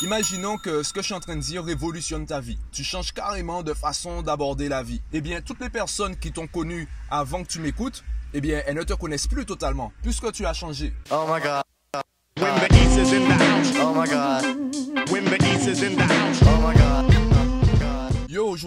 Imaginons que ce que je suis en train de dire révolutionne ta vie. Tu changes carrément de façon d'aborder la vie. Eh bien, toutes les personnes qui t'ont connu avant que tu m'écoutes, eh bien, elles ne te connaissent plus totalement, puisque tu as changé. Oh my god.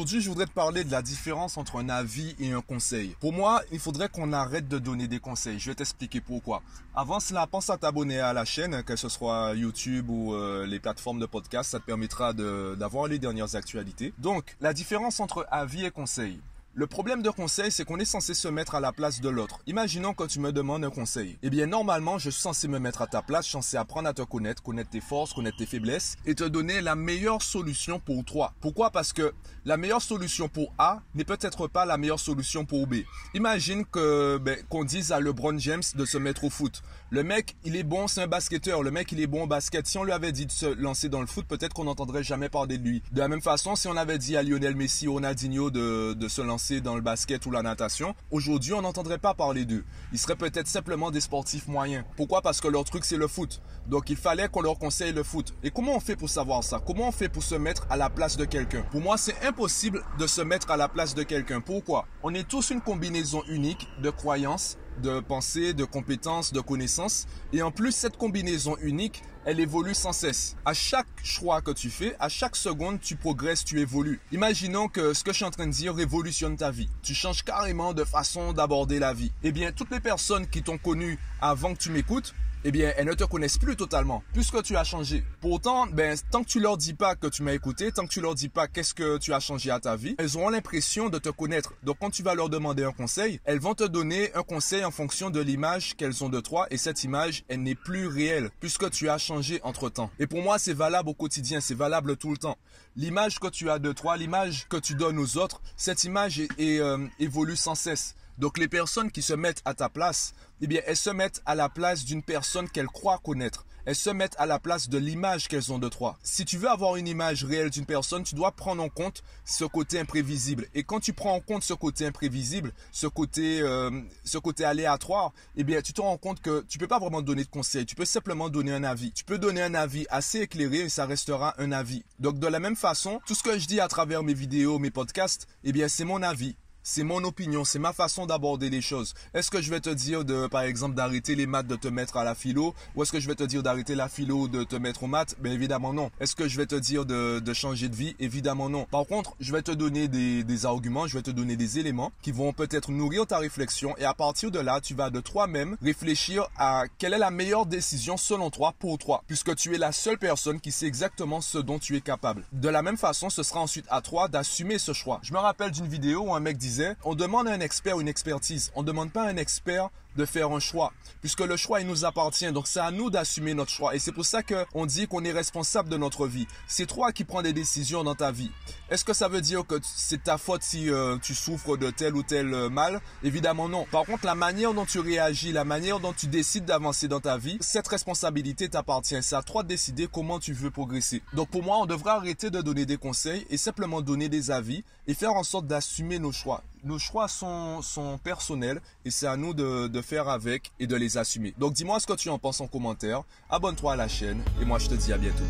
Aujourd'hui, je voudrais te parler de la différence entre un avis et un conseil. Pour moi, il faudrait qu'on arrête de donner des conseils. Je vais t'expliquer pourquoi. Avant cela, pense à t'abonner à la chaîne, que ce soit YouTube ou euh, les plateformes de podcast. Ça te permettra d'avoir les dernières actualités. Donc, la différence entre avis et conseil. Le problème de conseil, c'est qu'on est censé se mettre à la place de l'autre. Imaginons que tu me demandes un conseil. Eh bien, normalement, je suis censé me mettre à ta place, censé apprendre à te connaître, connaître tes forces, connaître tes faiblesses et te donner la meilleure solution pour toi. Pourquoi? Parce que la meilleure solution pour A n'est peut-être pas la meilleure solution pour B. Imagine que ben, qu'on dise à LeBron James de se mettre au foot. Le mec, il est bon, c'est un basketteur. Le mec, il est bon au basket. Si on lui avait dit de se lancer dans le foot, peut-être qu'on n'entendrait jamais parler de lui. De la même façon, si on avait dit à Lionel Messi ou Ronaldinho de, de se lancer dans le basket ou la natation, aujourd'hui, on n'entendrait pas parler d'eux. Ils seraient peut-être simplement des sportifs moyens. Pourquoi? Parce que leur truc, c'est le foot. Donc, il fallait qu'on leur conseille le foot. Et comment on fait pour savoir ça? Comment on fait pour se mettre à la place de quelqu'un? Pour moi, c'est impossible de se mettre à la place de quelqu'un. Pourquoi? On est tous une combinaison unique de croyances, de pensées, de compétences, de connaissances. Et en plus, cette combinaison unique, elle évolue sans cesse. À chaque choix que tu fais, à chaque seconde, tu progresses, tu évolues. Imaginons que ce que je suis en train de dire révolutionne ta vie. Tu changes carrément de façon d'aborder la vie. Eh bien, toutes les personnes qui t'ont connu avant que tu m'écoutes, eh bien, elles ne te connaissent plus totalement, puisque tu as changé. Pourtant, ben, tant que tu leur dis pas que tu m'as écouté, tant que tu leur dis pas qu'est-ce que tu as changé à ta vie, elles auront l'impression de te connaître. Donc, quand tu vas leur demander un conseil, elles vont te donner un conseil en fonction de l'image qu'elles ont de toi, et cette image, elle n'est plus réelle, puisque tu as changé entre temps. Et pour moi, c'est valable au quotidien, c'est valable tout le temps. L'image que tu as de toi, l'image que tu donnes aux autres, cette image euh, évolue sans cesse. Donc les personnes qui se mettent à ta place, eh bien, elles se mettent à la place d'une personne qu'elles croient connaître. Elles se mettent à la place de l'image qu'elles ont de toi. Si tu veux avoir une image réelle d'une personne, tu dois prendre en compte ce côté imprévisible. Et quand tu prends en compte ce côté imprévisible, ce côté, euh, ce côté aléatoire, eh bien, tu te rends compte que tu peux pas vraiment donner de conseils. Tu peux simplement donner un avis. Tu peux donner un avis assez éclairé et ça restera un avis. Donc, de la même façon, tout ce que je dis à travers mes vidéos, mes podcasts, eh bien, c'est mon avis. C'est mon opinion, c'est ma façon d'aborder les choses. Est-ce que je vais te dire de, par exemple, d'arrêter les maths, de te mettre à la philo, ou est-ce que je vais te dire d'arrêter la philo, de te mettre aux maths? Ben évidemment non. Est-ce que je vais te dire de, de changer de vie? Évidemment non. Par contre, je vais te donner des, des arguments, je vais te donner des éléments qui vont peut-être nourrir ta réflexion, et à partir de là, tu vas de toi-même réfléchir à quelle est la meilleure décision selon toi pour toi, puisque tu es la seule personne qui sait exactement ce dont tu es capable. De la même façon, ce sera ensuite à toi d'assumer ce choix. Je me rappelle d'une vidéo où un mec disait on demande à un expert une expertise, on ne demande pas à un expert de faire un choix, puisque le choix il nous appartient. Donc c'est à nous d'assumer notre choix, et c'est pour ça que on dit qu'on est responsable de notre vie. C'est toi qui prends des décisions dans ta vie. Est-ce que ça veut dire que c'est ta faute si euh, tu souffres de tel ou tel euh, mal? Évidemment non. Par contre, la manière dont tu réagis, la manière dont tu décides d'avancer dans ta vie, cette responsabilité t'appartient. C'est à toi de décider comment tu veux progresser. Donc pour moi, on devrait arrêter de donner des conseils et simplement donner des avis et faire en sorte d'assumer nos choix. Nos choix sont, personnels et c'est à nous de, de faire avec et de les assumer. Donc dis-moi ce que tu en penses en commentaire. Abonne-toi à la chaîne et moi je te dis à bientôt.